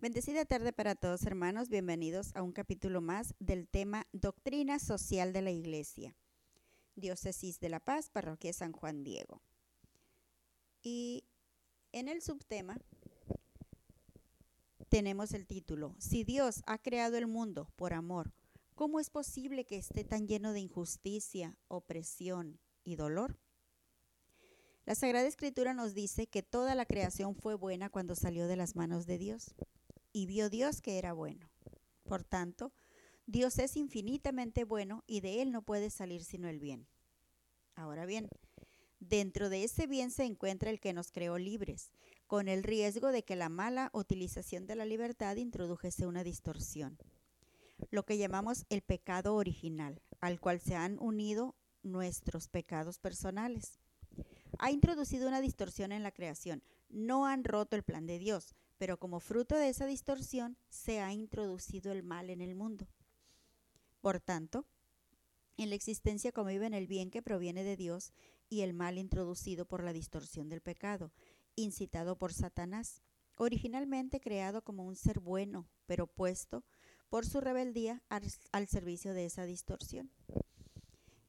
Bendecida tarde para todos hermanos, bienvenidos a un capítulo más del tema Doctrina Social de la Iglesia, Diócesis de la Paz, Parroquia San Juan Diego. Y en el subtema tenemos el título, Si Dios ha creado el mundo por amor, ¿cómo es posible que esté tan lleno de injusticia, opresión y dolor? La Sagrada Escritura nos dice que toda la creación fue buena cuando salió de las manos de Dios y vio Dios que era bueno. Por tanto, Dios es infinitamente bueno y de él no puede salir sino el bien. Ahora bien, dentro de ese bien se encuentra el que nos creó libres, con el riesgo de que la mala utilización de la libertad introdujese una distorsión, lo que llamamos el pecado original, al cual se han unido nuestros pecados personales. Ha introducido una distorsión en la creación, no han roto el plan de Dios, pero como fruto de esa distorsión se ha introducido el mal en el mundo. Por tanto, en la existencia conviven el bien que proviene de Dios y el mal introducido por la distorsión del pecado, incitado por Satanás, originalmente creado como un ser bueno, pero puesto por su rebeldía al, al, servicio de esa distorsión.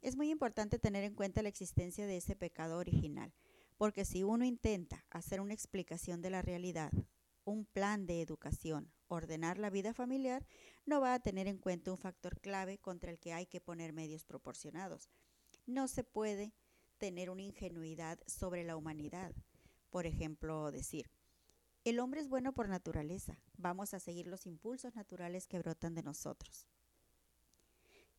Es muy importante tener en cuenta la existencia de ese pecado original, porque si uno intenta hacer una explicación de la realidad un plan de educación, ordenar la vida familiar, no va a tener en cuenta un factor clave contra el que hay que poner medios proporcionados. No se puede tener una ingenuidad sobre la humanidad. Por ejemplo, decir, el hombre es bueno por naturaleza, vamos a seguir los impulsos naturales que brotan de nosotros.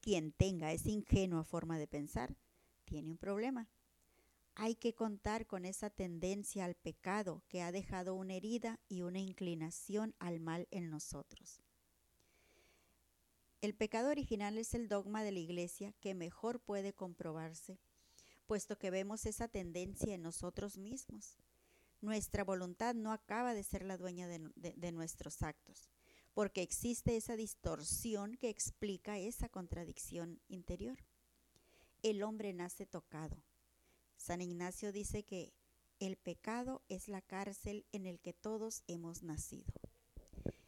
Quien tenga esa ingenua forma de pensar, tiene un problema hay que contar con esa tendencia al pecado que ha dejado una herida y una inclinación al mal en nosotros. El pecado original es el dogma de la Iglesia que mejor puede comprobarse, puesto que vemos esa tendencia en nosotros mismos. Nuestra voluntad no acaba de ser la dueña de, de, nuestros actos, porque existe esa distorsión que explica esa contradicción interior. El hombre nace tocado, San Ignacio dice que el pecado es la cárcel en el que todos hemos nacido.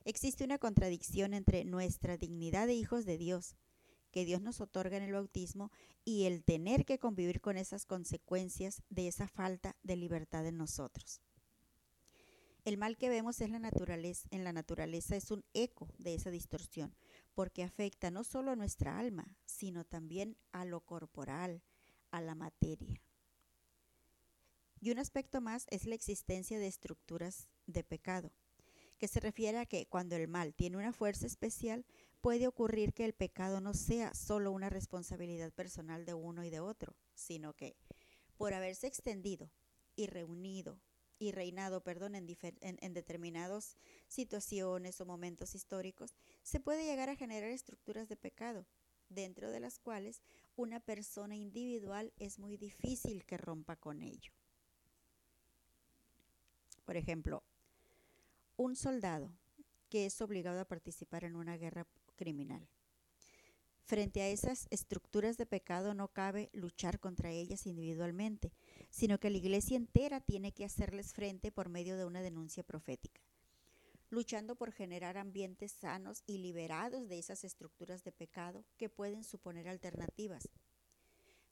Existe una contradicción entre nuestra dignidad de hijos de Dios, que Dios nos otorga en el bautismo, y el tener que convivir con esas consecuencias de esa falta de libertad en nosotros. El mal que vemos en la naturaleza, en la naturaleza es un eco de esa distorsión, porque afecta no solo a nuestra alma, sino también a lo corporal, a la materia. Y un aspecto más es la existencia de estructuras de pecado, que se refiere a que cuando el mal tiene una fuerza especial, puede ocurrir que el pecado no sea solo una responsabilidad personal de uno y de otro, sino que por haberse extendido y reunido y reinado, perdón, en, en, en, determinadas situaciones o momentos históricos, se puede llegar a generar estructuras de pecado, dentro de las cuales una persona individual es muy difícil que rompa con ello. Por ejemplo, un soldado que es obligado a participar en una guerra criminal. Frente a esas estructuras de pecado no cabe luchar contra ellas individualmente, sino que la iglesia entera tiene que hacerles frente por medio de una denuncia profética, luchando por generar ambientes sanos y liberados de esas estructuras de pecado que pueden suponer alternativas,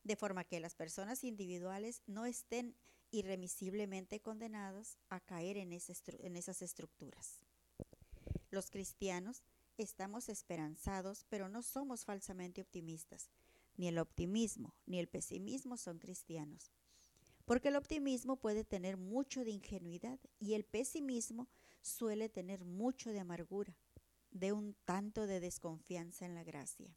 de forma que las personas individuales no estén irremisiblemente condenados a caer en, en esas estructuras. Los cristianos estamos esperanzados, pero no somos falsamente optimistas. Ni el optimismo ni el pesimismo son cristianos. Porque el optimismo puede tener mucho de ingenuidad y el pesimismo suele tener mucho de amargura, de un tanto de desconfianza en la gracia.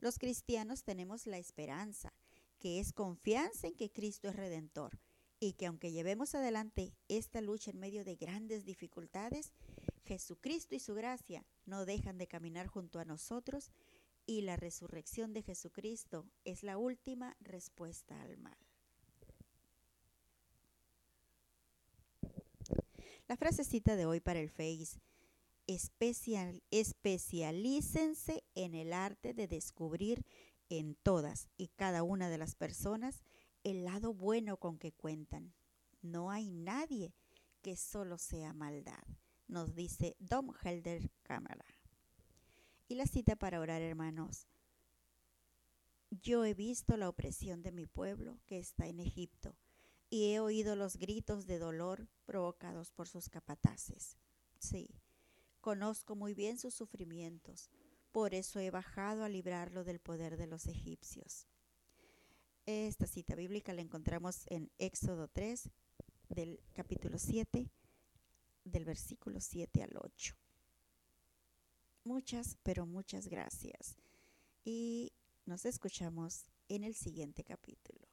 Los cristianos tenemos la esperanza que es confianza en que Cristo es redentor y que aunque llevemos adelante esta lucha en medio de grandes dificultades, Jesucristo y su gracia no dejan de caminar junto a nosotros y la resurrección de Jesucristo es la última respuesta al mal. La frasecita de hoy para el Face, especial, especialícense en el arte de descubrir en todas y cada una de las personas el lado bueno con que cuentan. No hay nadie que solo sea maldad. nos dice Dom Helder Cámara. Y la cita para orar, hermanos. Yo he visto la opresión de mi pueblo que está en Egipto, y he oído los gritos de dolor provocados por sus capataces. Sí, conozco muy bien sus sufrimientos, por eso he bajado a librarlo del poder de los egipcios. Esta cita bíblica la encontramos en Éxodo 3, del capítulo 7, del versículo 7 al 8. Muchas, pero muchas gracias. Y nos escuchamos en el siguiente capítulo.